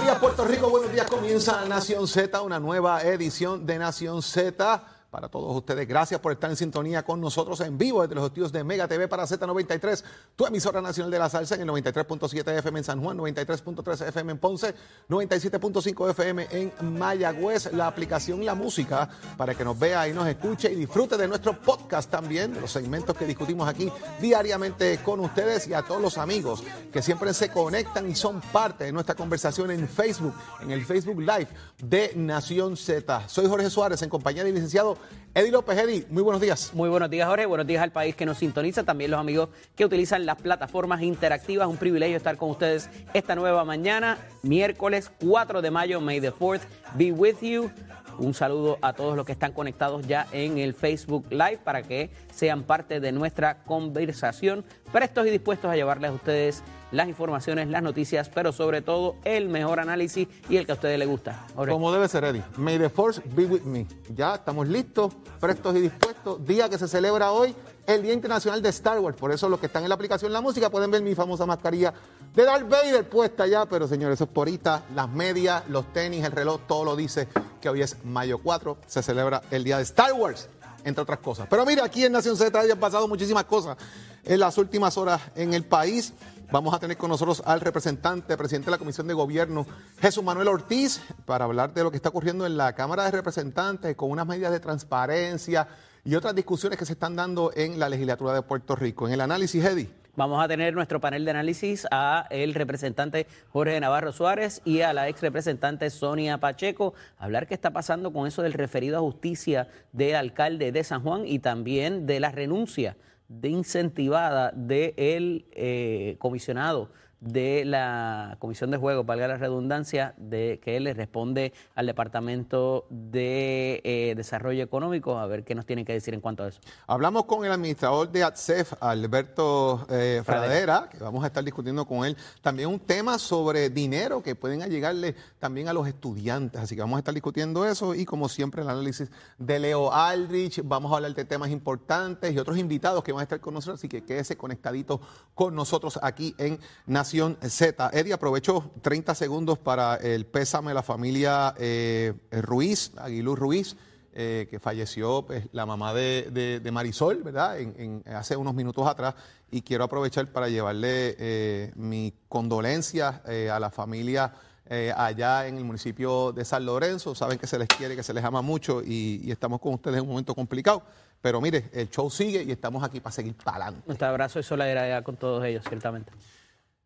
Buenos días Puerto Rico, buenos días. Comienza Nación Z, una nueva edición de Nación Z. Para todos ustedes, gracias por estar en sintonía con nosotros en vivo desde los estudios de Mega TV para Z93, tu emisora nacional de la salsa en el 93.7 FM en San Juan, 93.3 FM en Ponce, 97.5 FM en Mayagüez, la aplicación La Música para que nos vea y nos escuche y disfrute de nuestro podcast también, de los segmentos que discutimos aquí diariamente con ustedes y a todos los amigos que siempre se conectan y son parte de nuestra conversación en Facebook, en el Facebook Live de Nación Z. Soy Jorge Suárez en compañía del licenciado Eddie López. Eddie, muy buenos días. Muy buenos días, Jorge. Buenos días al país que nos sintoniza. También los amigos que utilizan las plataformas interactivas. Un privilegio estar con ustedes esta nueva mañana, miércoles 4 de mayo. May the 4th be with you. Un saludo a todos los que están conectados ya en el Facebook Live para que sean parte de nuestra conversación. Prestos y dispuestos a llevarles a ustedes las informaciones, las noticias, pero sobre todo el mejor análisis y el que a ustedes les gusta. Como debe ser, Eddie. May the force be with me. Ya estamos listos, prestos y dispuestos. Día que se celebra hoy, el Día Internacional de Star Wars. Por eso los que están en la aplicación La Música pueden ver mi famosa mascarilla de Darth Vader puesta ya. Pero señores, eso es porita, las medias, los tenis, el reloj, todo lo dice que hoy es mayo 4. Se celebra el Día de Star Wars, entre otras cosas. Pero mira, aquí en Nación Z han pasado muchísimas cosas en las últimas horas en el país. Vamos a tener con nosotros al representante, presidente de la Comisión de Gobierno, Jesús Manuel Ortiz, para hablar de lo que está ocurriendo en la Cámara de Representantes con unas medidas de transparencia y otras discusiones que se están dando en la legislatura de Puerto Rico. En el análisis, Eddie. Vamos a tener nuestro panel de análisis a el representante Jorge Navarro Suárez y a la ex representante Sonia Pacheco, hablar qué está pasando con eso del referido a justicia del alcalde de San Juan y también de la renuncia de incentivada del eh, comisionado de la Comisión de Juegos, valga la redundancia, de que él le responde al Departamento de eh, Desarrollo Económico, a ver qué nos tienen que decir en cuanto a eso. Hablamos con el administrador de ATSEF, Alberto eh, Fradera, que vamos a estar discutiendo con él. También un tema sobre dinero que pueden llegarle también a los estudiantes, así que vamos a estar discutiendo eso y como siempre el análisis de Leo Aldrich, vamos a hablar de temas importantes y otros invitados que van a estar con nosotros, así que quédese conectadito con nosotros aquí en Z. Eddie, aprovecho 30 segundos para el pésame a la familia eh, Ruiz, Aguilú Ruiz, eh, que falleció pues, la mamá de, de, Marisol, ¿verdad? En, hace unos minutos atrás. Y quiero aprovechar para llevarle eh, mi condolencia a la familia. allá en el municipio de San Lorenzo. Saben que se les quiere, que se les ama mucho y, estamos con ustedes en un momento complicado. Pero mire, el show sigue y estamos aquí para seguir para adelante. Abrazo y solidaridad con todos ellos, ciertamente.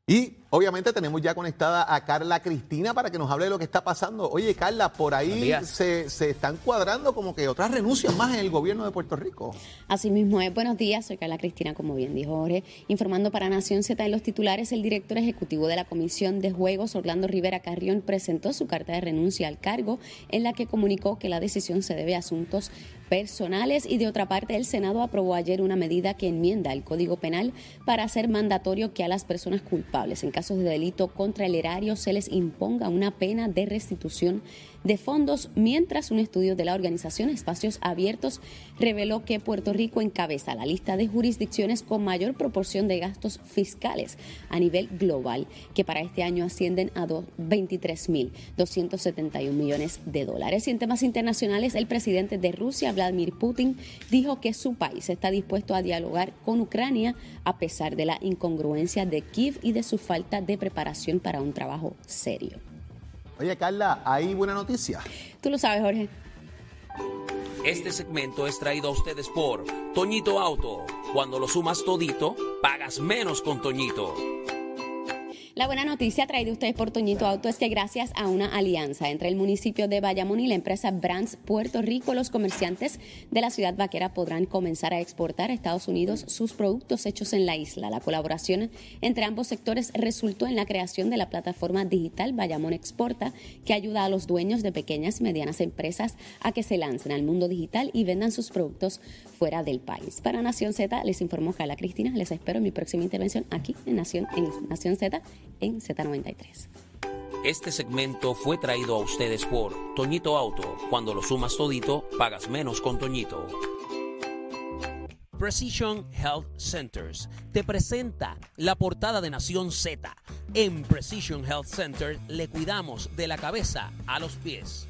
Y obviamente tenemos ya conectada a Carla Cristina para que nos hable de lo que está pasando. Oye, Carla, por ahí se, se, están cuadrando como que otras renuncias más en el gobierno de Puerto Rico. Así mismo es. Buenos días, soy Carla Cristina, como bien dijo Jorge. Informando para Nación Z en los titulares, el director ejecutivo de la Comisión de Juegos, Orlando Rivera Carrión, presentó su carta de renuncia al cargo en la que comunicó que la decisión se debe a asuntos personales y de otra parte el Senado aprobó ayer una medida que enmienda el Código Penal para hacer mandatorio que a las personas culpables en casos de delito contra el erario se les imponga una pena de restitución de fondos, mientras un estudio de la organización Espacios Abiertos reveló que Puerto Rico encabeza la lista de jurisdicciones con mayor proporción de gastos fiscales a nivel global, que para este año ascienden a 23.271 millones de dólares. Y en temas internacionales, el presidente de Rusia, Vladimir Putin, dijo que su país está dispuesto a dialogar con Ucrania a pesar de la incongruencia de Kiev y de su falta de preparación para un trabajo serio. Oye, Carla, ¿hay buena noticia? Tú lo sabes, Jorge. Este segmento es traído a ustedes por Toñito Auto. Cuando lo sumas todito, pagas menos con Toñito. La buena noticia traída ustedes por Toñito Auto es que gracias a una alianza entre el municipio de Bayamón y la empresa Brands Puerto Rico, los comerciantes de la ciudad vaquera podrán comenzar a exportar a Estados Unidos sus productos hechos en la isla. La colaboración entre ambos sectores resultó en la creación de la plataforma digital Bayamón Exporta, que ayuda a los dueños de pequeñas y medianas empresas a que se lancen al mundo digital y vendan sus productos fuera del país. Para Nación Z les informó Carla Cristina. Les espero en mi próxima intervención aquí en Nación, en Nación Z en Z93. Este segmento fue traído a ustedes por Toñito Auto. Cuando lo sumas todito, pagas menos con Toñito. Precision Health Centers te presenta la portada de Nación Z. En Precision Health Center le cuidamos de la cabeza a los pies.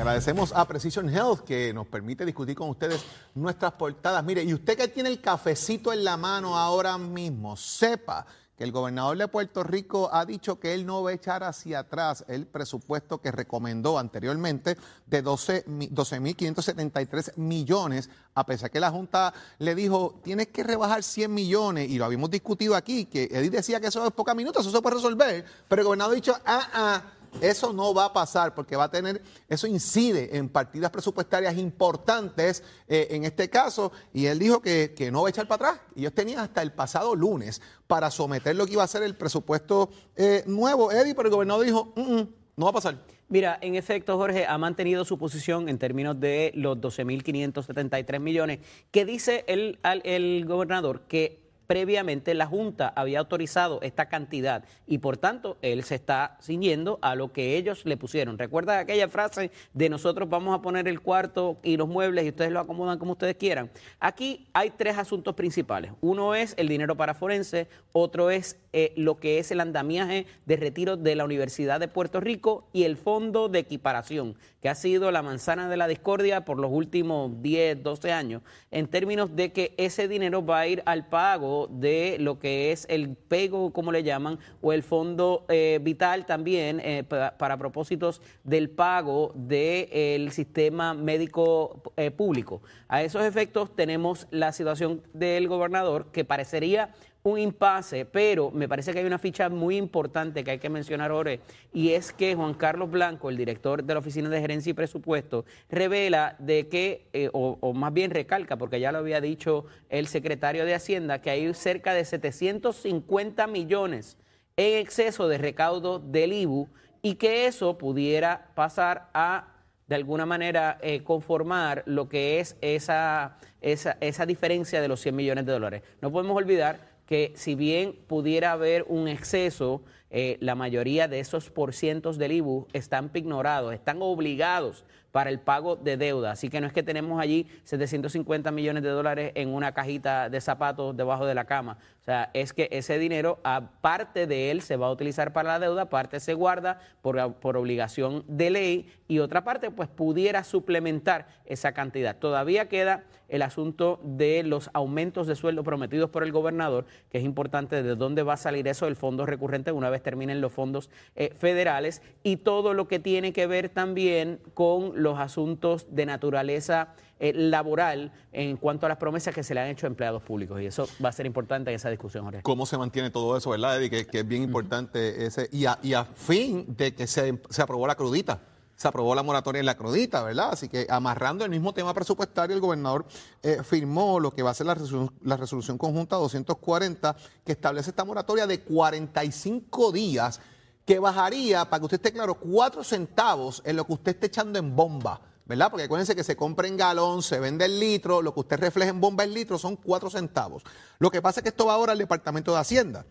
Agradecemos a Precision Health que nos permite discutir con ustedes nuestras portadas. Mire, y usted que tiene el cafecito en la mano ahora mismo, sepa que el gobernador de Puerto Rico ha dicho que él no va a echar hacia atrás el presupuesto que recomendó anteriormente de 12.573 millones, a pesar que la Junta le dijo, tienes que rebajar 100 millones, y lo habíamos discutido aquí, que Edith decía que eso es pocos minutos, eso se puede resolver, pero el gobernador ha dicho, ah, ah eso no va a pasar porque va a tener, eso incide en partidas presupuestarias importantes eh, en este caso. Y él dijo que, no va a echar para atrás. Y ellos tenían hasta el pasado lunes para someter lo que iba a ser el presupuesto eh, nuevo, Eddie, pero el gobernador dijo, mm, mm, no va a pasar. Mira, en efecto, Jorge ha mantenido su posición en términos de los 12.573 millones, que dice el, el gobernador que previamente la Junta había autorizado esta cantidad y por tanto él se está ciñendo a lo que ellos le pusieron. ¿Recuerda aquella frase de nosotros vamos a poner el cuarto y los muebles y ustedes lo acomodan como ustedes quieran? Aquí hay tres asuntos principales. Uno es el dinero para forense, otro es eh, lo que es el andamiaje de retiro de la Universidad de Puerto Rico y el fondo de equiparación, que ha sido la manzana de la discordia por los últimos 10, 12 años, en términos de que ese dinero va a ir al pago de lo que es el pego, como le llaman, o el fondo eh, vital también eh, para, propósitos del pago del sistema médico eh, público. A esos efectos tenemos la situación del gobernador que parecería un impasse, pero me parece que hay una ficha muy importante que hay que mencionar ahora, y es que Juan Carlos Blanco, el director de la Oficina de Gerencia y Presupuesto, revela de que, eh, o, más bien recalca, porque ya lo había dicho el secretario de Hacienda, que hay cerca de 750 millones en exceso de recaudo del IBU y que eso pudiera pasar a de alguna manera eh, conformar lo que es esa, esa, esa diferencia de los 100 millones de dólares. No podemos olvidar que si bien pudiera haber un exceso, eh, la mayoría de esos porcientos del IBU están pignorados, están obligados para el pago de deuda. Así que no es que tenemos allí 750 millones de dólares en una cajita de zapatos debajo de la cama. Sea, es que ese dinero, aparte de él, se va a utilizar para la deuda, parte se guarda por, por obligación de ley y otra parte, pues pudiera suplementar esa cantidad. Todavía queda el asunto de los aumentos de sueldo prometidos por el gobernador, que es importante de dónde va a salir eso del fondo recurrente una vez terminen los fondos eh, federales y todo lo que tiene que ver también con los asuntos de naturaleza eh, laboral en cuanto a las promesas que se le han hecho a empleados públicos. Y eso va a ser importante en esa discusión, Jorge. ¿Cómo se mantiene todo eso, verdad, Eddie? Que, es bien importante ese. Y a, y a fin de que se, se aprobó la crudita se aprobó la moratoria en la crudita, ¿verdad? Así que amarrando el mismo tema presupuestario, el gobernador eh, firmó lo que va a ser la resolución, la resolución conjunta 240, que establece esta moratoria de 45 días, que bajaría, para que usted esté claro, 4 centavos en lo que usted esté echando en bomba. ¿Verdad? Porque acuérdense que se compra en galón, se vende en litro, lo que usted refleja en bomba en litro son 4 centavos. Lo que pasa es que esto va ahora al Departamento de Hacienda.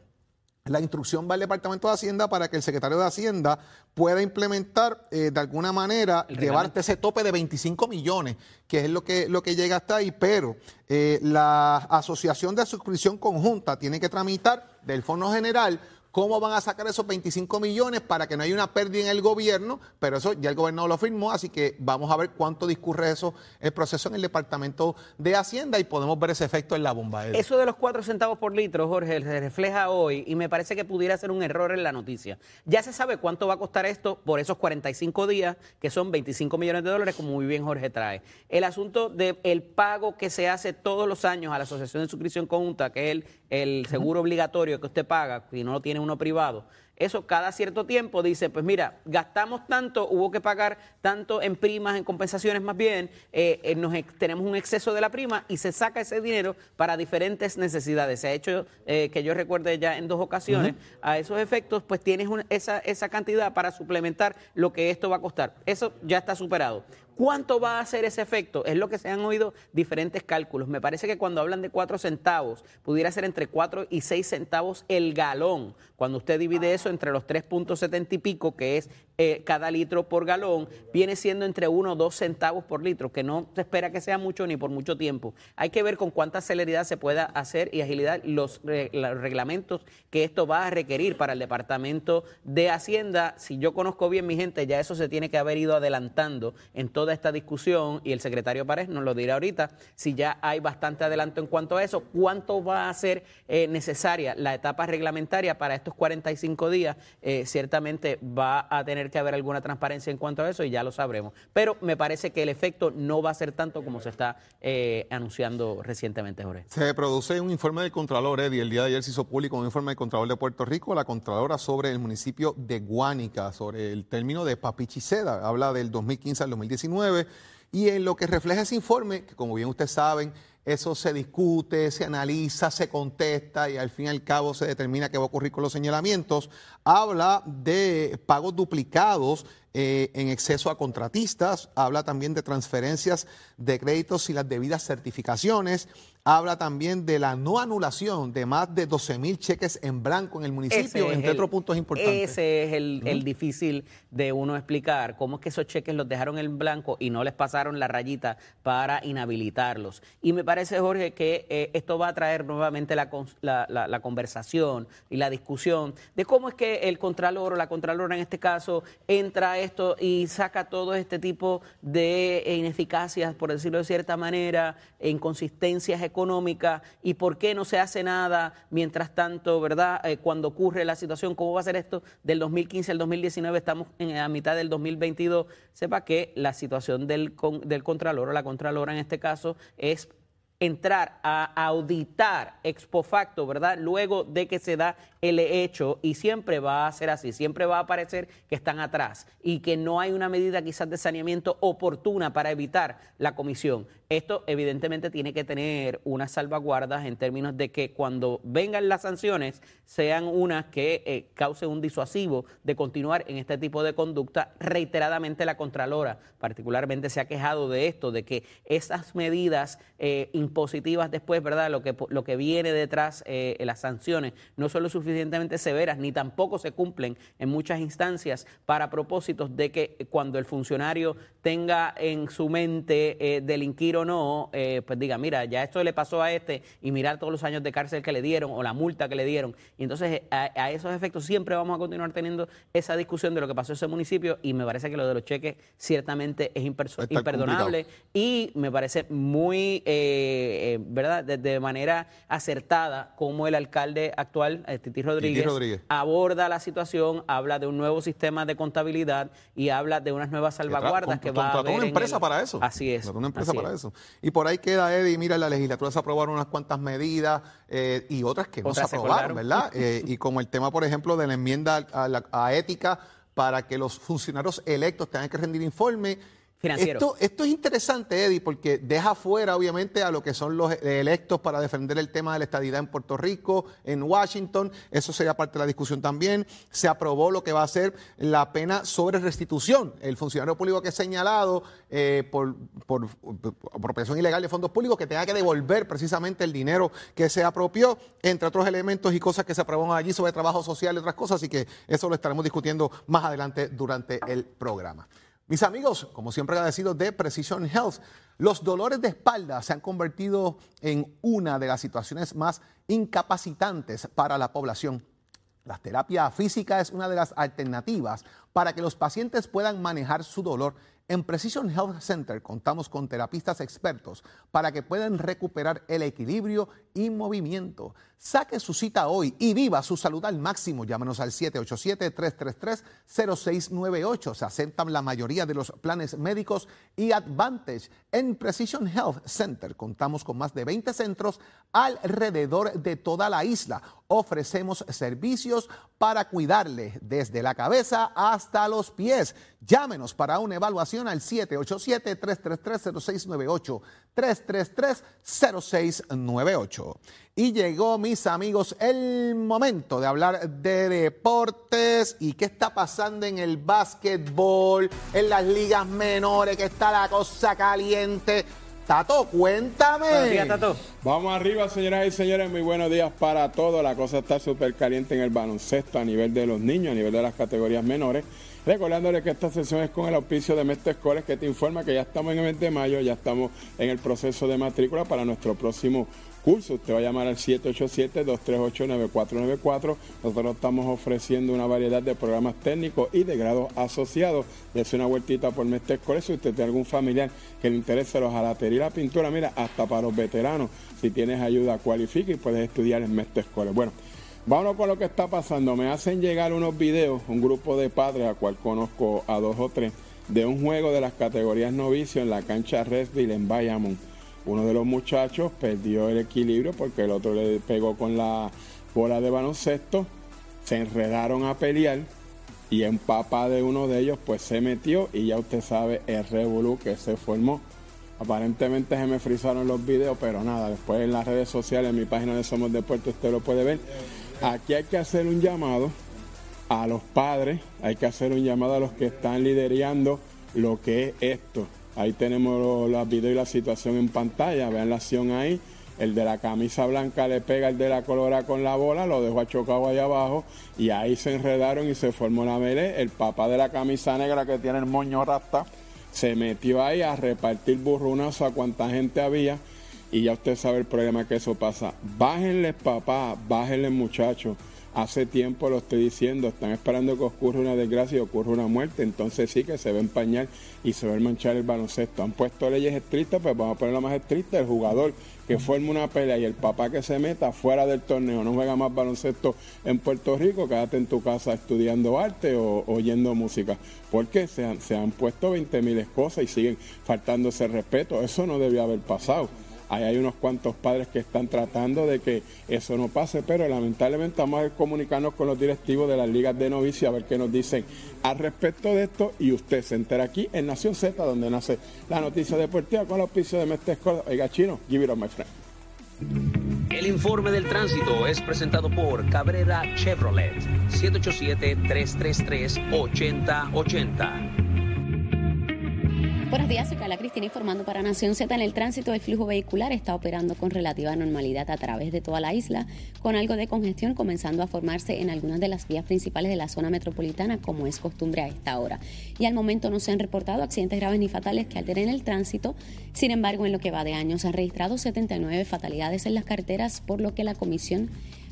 La instrucción va al Departamento de Hacienda para que el secretario de Hacienda pueda implementar eh, de alguna manera, llevarte ese tope de 25 millones, que es lo que, lo que llega hasta ahí, pero eh, la Asociación de Suscripción Conjunta tiene que tramitar del Fondo General cómo van a sacar esos 25 millones para que no haya una pérdida en el gobierno, pero eso ya el gobernador lo firmó, así que vamos a ver cuánto discurre eso, el proceso en el Departamento de Hacienda y podemos ver ese efecto en la bomba. Eso de los 4 centavos por litro, Jorge, se refleja hoy y me parece que pudiera ser un error en la noticia. Ya se sabe cuánto va a costar esto por esos 45 días, que son 25 millones de dólares, como muy bien Jorge trae. El asunto del pago que se hace todos los años a la Asociación de Suscripción Conjunta, que es el, el seguro obligatorio que usted paga, si no lo tiene uno privado, eso cada cierto tiempo dice, pues mira, gastamos tanto, hubo que pagar tanto en primas, en compensaciones más bien, eh, eh, nos, tenemos un exceso de la prima y se saca ese dinero para diferentes necesidades. Se ha hecho, eh, que yo recuerde ya en dos ocasiones, a esos efectos, pues tienes esa, esa cantidad para suplementar lo que esto va a costar. Eso ya está superado. ¿Cuánto va a hacer ese efecto? Es lo que se han oído diferentes cálculos. Me parece que cuando hablan de 4 centavos, pudiera ser entre 4 y 6 centavos el galón. Cuando usted divide eso entre los 3.70 y pico, que es eh, cada litro por galón, viene siendo entre 1 o 2 centavos por litro, que no se espera que sea mucho ni por mucho tiempo. Hay que ver con cuánta celeridad se pueda hacer y agilidad los, reglamentos que esto va a requerir para el Departamento de Hacienda. Si yo conozco bien mi gente, ya eso se tiene que haber ido adelantando en toda esta discusión y el secretario Párez nos lo dirá ahorita, si ya hay bastante adelanto en cuanto a eso, cuánto va a ser eh, necesaria la etapa reglamentaria para estos 45 días, eh, ciertamente va a tener que haber alguna transparencia en cuanto a eso y ya lo sabremos. Pero me parece que el efecto no va a ser tanto como se está eh, anunciando recientemente, Jorge. Se produce un informe del Contralor, Eddie, el día de ayer se hizo público un informe del Contralor de Puerto Rico, la Contralora sobre el municipio de Guánica, sobre el término de Papichiceda, habla del 2015 al 2019 y en lo que refleja ese informe, que como bien ustedes saben, eso se discute, se analiza, se contesta y al fin y al cabo se determina qué va a ocurrir con los señalamientos, habla de pagos duplicados eh, en exceso a contratistas, habla también de transferencias de créditos y las debidas certificaciones, habla también de la no anulación de más de 12 mil cheques en blanco en el municipio, entre otros puntos importantes. Ese es el, difícil de uno explicar, cómo es que esos cheques los dejaron en blanco y no les pasaron la rayita para inhabilitarlos. Y me parece, Jorge, que eh, esto va a traer nuevamente la, la, conversación y la discusión de cómo es que el Contralor o la Contralora en este caso entra a esto y saca todo este tipo de ineficacias, por decirlo de cierta manera, inconsistencias económica y por qué no se hace nada mientras tanto, ¿verdad? Eh, cuando ocurre la situación, ¿cómo va a ser esto del 2015 al 2019? Estamos en la mitad del 2022. Sepa que la situación del, del Contralor o la Contralora en este caso es entrar a auditar ex facto, ¿verdad? Luego de que se da el hecho y siempre va a ser así, siempre va a parecer que están atrás y que no hay una medida quizás de saneamiento oportuna para evitar la comisión. Esto evidentemente tiene que tener unas salvaguardas en términos de que cuando vengan las sanciones sean unas que eh, causen un disuasivo de continuar en este tipo de conducta. Reiteradamente la Contralora particularmente se ha quejado de esto, de que esas medidas eh, impositivas después, ¿verdad? Lo que, lo que viene detrás, eh, las sanciones, no son lo suficientemente severas ni tampoco se cumplen en muchas instancias para propósitos de que cuando el funcionario tenga en su mente delinquir o no, eh, pues diga, mira, ya esto le pasó a este y mirar todos los años de cárcel que le dieron o la multa que le dieron. Y entonces a, esos efectos siempre vamos a continuar teniendo esa discusión de lo que pasó en ese municipio y me parece que lo de los cheques ciertamente es imperdonable y me parece muy, eh, eh, ¿verdad?, de, manera acertada como el alcalde actual, Titi Rodríguez, Rodríguez, aborda la situación, habla de un nuevo sistema de contabilidad y habla de unas nuevas salvaguardas que, va a haber una empresa para eso. Así es. Una empresa para eso. Y por ahí queda, Eddie, mira, en la legislatura se aprobaron unas cuantas medidas eh, y otras que no se aprobaron, ¿verdad? Eh, y como el tema, por ejemplo, de la enmienda a, la, a ética para que los funcionarios electos tengan que rendir informe esto, esto, es interesante, Eddie, porque deja fuera, obviamente, a lo que son los electos para defender el tema de la estadidad en Puerto Rico, en Washington. Eso sería parte de la discusión también. Se aprobó lo que va a ser la pena sobre restitución. El funcionario público que es señalado eh, por, por, apropiación ilegal de fondos públicos, que tenga que devolver precisamente el dinero que se apropió, entre otros elementos y cosas que se aprobaron allí sobre trabajo social y otras cosas. Así que eso lo estaremos discutiendo más adelante durante el programa. Mis amigos, como siempre agradecidos de Precision Health, los dolores de espalda se han convertido en una de las situaciones más incapacitantes para la población. La terapia física es una de las alternativas para que los pacientes puedan manejar su dolor en Precision Health Center contamos con terapistas expertos para que puedan recuperar el equilibrio y movimiento. Saque su cita hoy y viva su salud al máximo. Llámanos al 787-333-0698. Se aceptan la mayoría de los planes médicos y Advantage. En Precision Health Center contamos con más de 20 centros alrededor de toda la isla. Ofrecemos servicios para cuidarle desde la cabeza hasta los pies. Llámenos para una evaluación al 787-333-0698. 333-0698. Y llegó, mis amigos, el momento de hablar de deportes y qué está pasando en el básquetbol, en las ligas menores, que está la cosa caliente. Tato, cuéntame. Buenos días, Tato. Vamos arriba, señoras y señores. Muy buenos días para todos. La cosa está súper caliente en el baloncesto a nivel de los niños, a nivel de las categorías menores. Recordándole que esta sesión es con el auspicio de Mestre Escoles, que te informa que ya estamos en el mes de mayo, ya estamos en el proceso de matrícula para nuestro próximo curso. Usted va a llamar al 787-238-9494. Nosotros estamos ofreciendo una variedad de programas técnicos y de grados asociados. Dese una vueltita por Mestre Escoles. Si usted tiene algún familiar que le interese los jalatería y la pintura, mira, hasta para los veteranos, si tienes ayuda, cualifica y puedes estudiar en Mestre Escoles. Bueno. Vámonos con lo que está pasando. Me hacen llegar unos videos, un grupo de padres, a cual conozco a dos o tres, de un juego de las categorías novicio en la cancha Redville en Bayamón. Uno de los muchachos perdió el equilibrio porque el otro le pegó con la bola de baloncesto, se enredaron a pelear y en papá de uno de ellos pues se metió y ya usted sabe el revolú que se formó. Aparentemente se me frizaron los videos, pero nada, después en las redes sociales, en mi página de Somos Deportes, usted lo puede ver. Aquí hay que hacer un llamado a los padres, hay que hacer un llamado a los que están liderando lo que es esto. Ahí tenemos los videos y la situación en pantalla, vean la acción ahí. El de la camisa blanca le pega el de la colora con la bola, lo dejó achocado ahí abajo y ahí se enredaron y se formó la melee. El papá de la camisa negra que tiene el moño rasta se metió ahí a repartir burrunazo a cuanta gente había y ya usted sabe el problema que eso pasa. Bájenle papá, bájenle muchachos. Hace tiempo lo estoy diciendo, están esperando que ocurra una desgracia y ocurra una muerte, entonces sí que se va a empañar y se va a manchar el baloncesto. Han puesto leyes estrictas, pues vamos a poner la más estricta, el jugador que forme una pelea y el papá que se meta fuera del torneo, no juega más baloncesto en Puerto Rico, quédate en tu casa estudiando arte o oyendo música. Porque se han, se han puesto 20 mil cosas y siguen faltándose respeto. Eso no debió haber pasado. Ahí hay unos cuantos padres que están tratando de que eso no pase, pero lamentablemente vamos a comunicarnos con los directivos de las ligas de novicios a ver qué nos dicen al respecto de esto y usted se entera aquí en Nación Z, donde nace la noticia deportiva con el auspicio de Mestre Escola. Oiga, chino, give it up, my friend. El informe del tránsito es presentado por Cabrera Chevrolet, 787-333-8080. Buenos días, soy Carla Cristina informando para Nación Z. En el tránsito, el flujo vehicular está operando con relativa normalidad a través de toda la isla, con algo de congestión comenzando a formarse en algunas de las vías principales de la zona metropolitana, como es costumbre a esta hora. Y al momento no se han reportado accidentes graves ni fatales que alteren el tránsito. Sin embargo, en lo que va de año se han registrado 79 fatalidades en las carreteras, por lo que la Comisión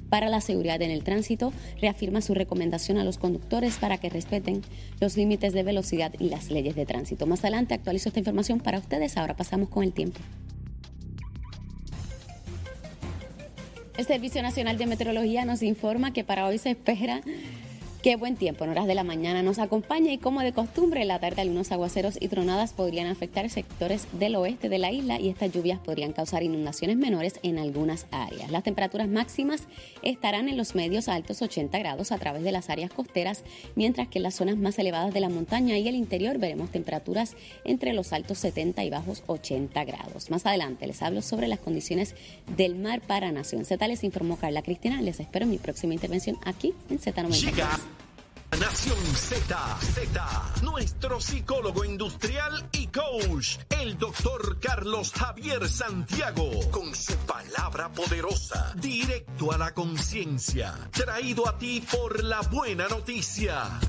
para la Seguridad en el Tránsito reafirma su recomendación a los conductores para que respeten los límites de velocidad y las leyes de tránsito. Más adelante actualizo esta información para ustedes. Ahora pasamos con el tiempo. El Servicio Nacional de Meteorología nos informa que para hoy se espera Qué buen tiempo en horas de la mañana nos acompaña y como de costumbre en la tarde algunos aguaceros y tronadas podrían afectar sectores del oeste de la isla y estas lluvias podrían causar inundaciones menores en algunas áreas. Las temperaturas máximas estarán en los medios altos 80 grados a través de las áreas costeras, mientras que en las zonas más elevadas de la montaña y el interior veremos temperaturas entre los altos 70 y bajos 80 grados. Más adelante les hablo sobre las condiciones del mar para Nación Z. Les informó Carla Cristina. Les espero en mi próxima intervención aquí en Z90. Nación Z, Z, nuestro psicólogo industrial y coach, el doctor Carlos Javier Santiago, con su palabra poderosa, directo a la conciencia, traído a ti por la buena noticia.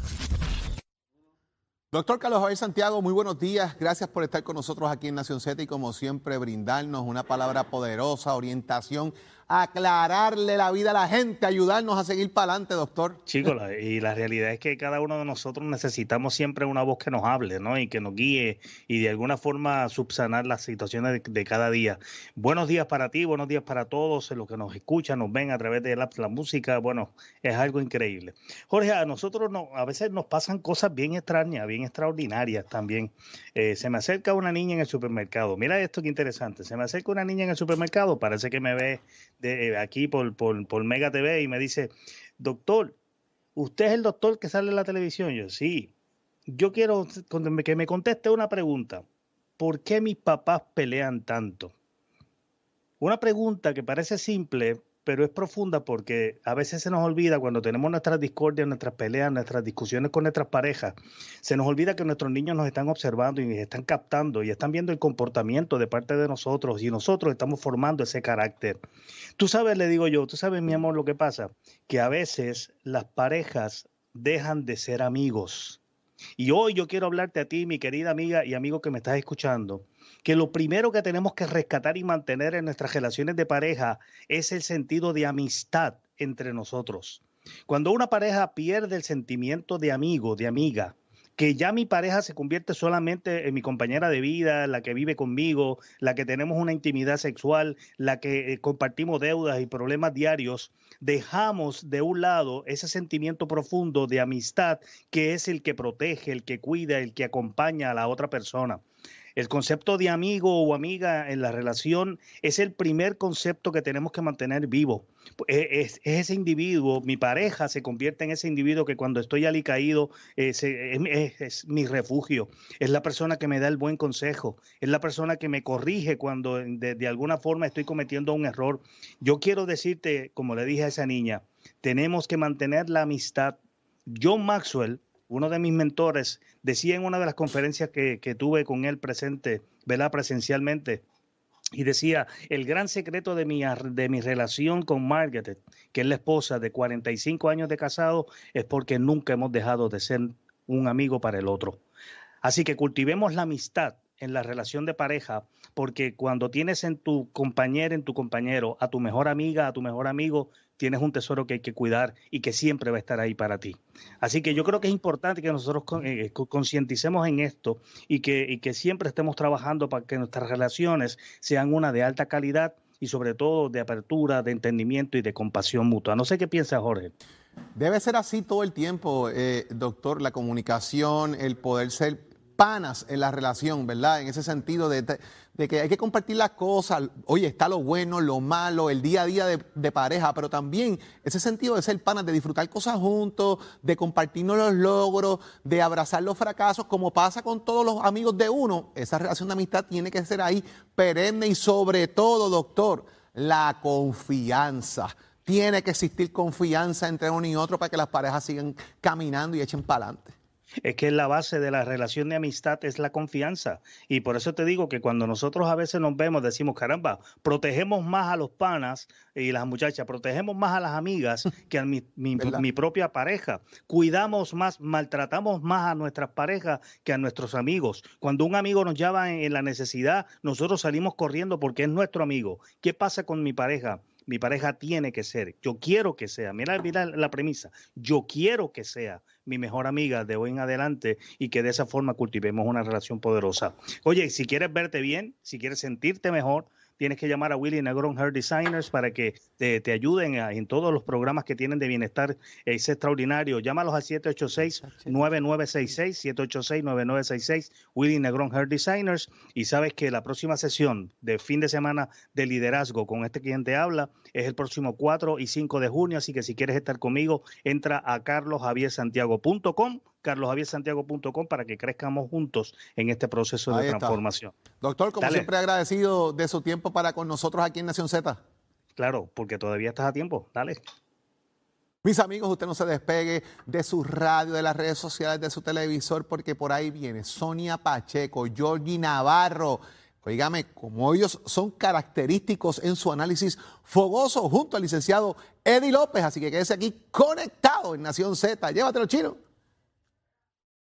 Doctor Carlos Javier Santiago, muy buenos días. Gracias por estar con nosotros aquí en Nación Z y como siempre brindarnos una palabra poderosa, orientación aclararle la vida a la gente, ayudarnos a seguir para adelante, doctor. Chicos, y la realidad es que cada uno de nosotros necesitamos siempre una voz que nos hable, ¿no? Y que nos guíe y de alguna forma subsanar las situaciones de, cada día. Buenos días para ti, buenos días para todos los que nos escuchan, nos ven a través de la, música. Bueno, es algo increíble. Jorge, a nosotros no, a veces nos pasan cosas bien extrañas, bien extraordinarias también. Eh, se me acerca una niña en el supermercado. Mira esto que interesante. Se me acerca una niña en el supermercado, parece que me ve de, eh, aquí por, por, Mega TV y me dice, doctor, ¿usted es el doctor que sale en la televisión? Yo, sí. Yo quiero que me conteste una pregunta. ¿Por qué mis papás pelean tanto? Una pregunta que parece simple, pero es profunda porque a veces se nos olvida cuando tenemos nuestras discordias, nuestras peleas, nuestras discusiones con nuestras parejas, se nos olvida que nuestros niños nos están observando y nos están captando y están viendo el comportamiento de parte de nosotros y nosotros estamos formando ese carácter. Tú sabes, le digo yo, tú sabes, mi amor, lo que pasa, que a veces las parejas dejan de ser amigos. Y hoy yo quiero hablarte a ti, mi querida amiga y amigo que me estás escuchando, que lo primero que tenemos que rescatar y mantener en nuestras relaciones de pareja es el sentido de amistad entre nosotros. Cuando una pareja pierde el sentimiento de amigo, de amiga, que ya mi pareja se convierte solamente en mi compañera de vida, la que vive conmigo, la que tenemos una intimidad sexual, la que eh, compartimos deudas y problemas diarios, dejamos de un lado ese sentimiento profundo de amistad que es el que protege, el que cuida, el que acompaña a la otra persona. El concepto de amigo o amiga en la relación es el primer concepto que tenemos que mantener vivo. E, es, ese individuo, mi pareja se convierte en ese individuo que cuando estoy alicaído eh, es, es, mi refugio. Es la persona que me da el buen consejo. Es la persona que me corrige cuando de, de alguna forma estoy cometiendo un error. Yo quiero decirte, como le dije a esa niña, tenemos que mantener la amistad. John Maxwell uno de mis mentores, decía en una de las conferencias que, tuve con él presente, ¿verdad? Presencialmente, y decía, el gran secreto de mi, de mi relación con Margaret, que es la esposa de 45 años de casado, es porque nunca hemos dejado de ser un amigo para el otro. Así que cultivemos la amistad en la relación de pareja, porque cuando tienes en tu compañero, en tu compañero, a tu mejor amiga, a tu mejor amigo, tienes un tesoro que hay que cuidar y que siempre va a estar ahí para ti. Así que yo creo que es importante que nosotros eh, concienticemos en esto y que, siempre estemos trabajando para que nuestras relaciones sean una de alta calidad y sobre todo de apertura, de entendimiento y de compasión mutua. No sé qué piensa Jorge. Debe ser así todo el tiempo, eh, doctor, la comunicación, el poder ser panas en la relación, ¿verdad? En ese sentido de, que hay que compartir las cosas, oye, está lo bueno, lo malo, el día a día de, pareja, pero también ese sentido de ser panas, de disfrutar cosas juntos, de compartirnos los logros, de abrazar los fracasos, como pasa con todos los amigos de uno, esa relación de amistad tiene que ser ahí perenne y sobre todo, doctor, la confianza. Tiene que existir confianza entre uno y otro para que las parejas sigan caminando y echen para adelante. Es que la base de la relación de amistad es la confianza. Y por eso te digo que cuando nosotros a veces nos vemos, decimos, caramba, protegemos más a los panas y las muchachas, protegemos más a las amigas que a mi, mi propia pareja. Cuidamos más, maltratamos más a nuestras parejas que a nuestros amigos. Cuando un amigo nos llama en la necesidad, nosotros salimos corriendo porque es nuestro amigo. ¿Qué pasa con mi pareja? Mi pareja tiene que ser, yo quiero que sea, mira, mira la premisa, yo quiero que sea mi mejor amiga de hoy en adelante y que de esa forma cultivemos una relación poderosa. Oye, si quieres verte bien, si quieres sentirte mejor, tienes que llamar a Willy Negron Hair Designers para que te, ayuden en todos los programas que tienen de bienestar. Es extraordinario. Llámalos al 786-9966, 786-9966, Willy Negron Hair Designers. Y sabes que la próxima sesión de fin de semana de liderazgo con este cliente habla es el próximo 4 y 5 de junio. Así que si quieres estar conmigo, entra a carlosjaviersantiago.com carlosjaviersantiago.com para que crezcamos juntos en este proceso de transformación. Doctor, como siempre agradecido de su tiempo para con nosotros aquí en Nación Z. Claro, porque todavía estás a tiempo. Dale. Mis amigos, usted no se despegue de su radio, de las redes sociales, de su televisor, porque por ahí viene Sonia Pacheco, Georgie Navarro. Oígame, como ellos son característicos en su análisis fogoso junto al licenciado Eddie López. Así que quédese aquí conectado en Nación Z. Llévatelo, chino.